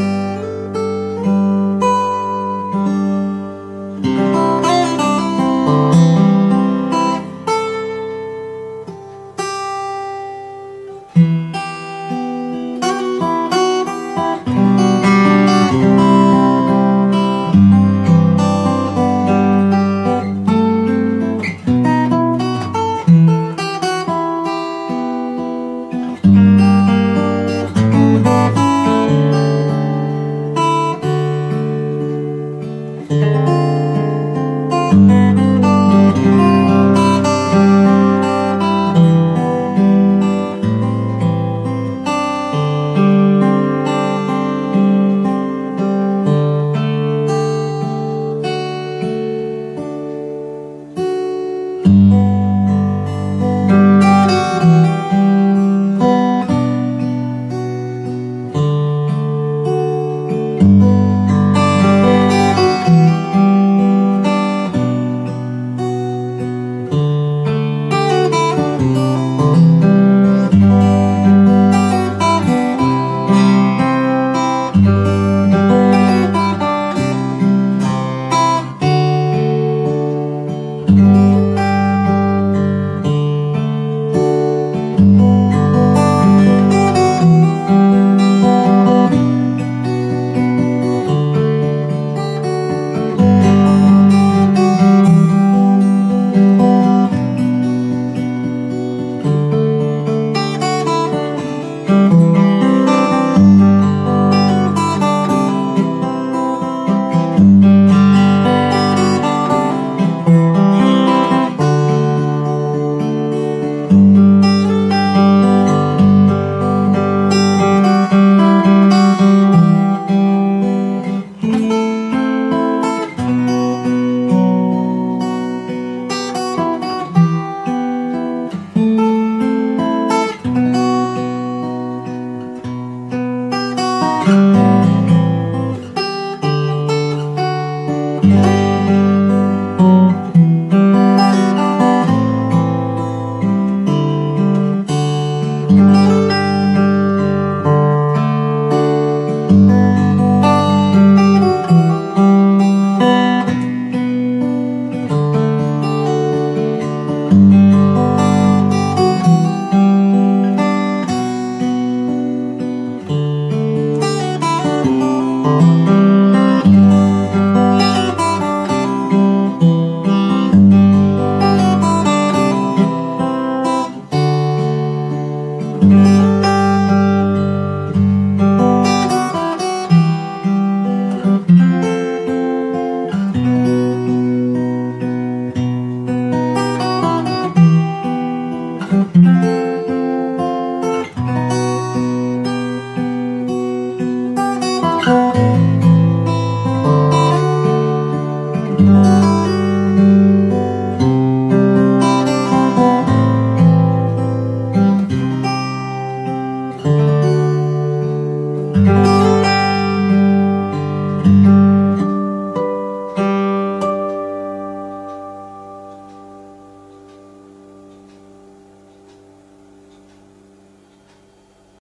you.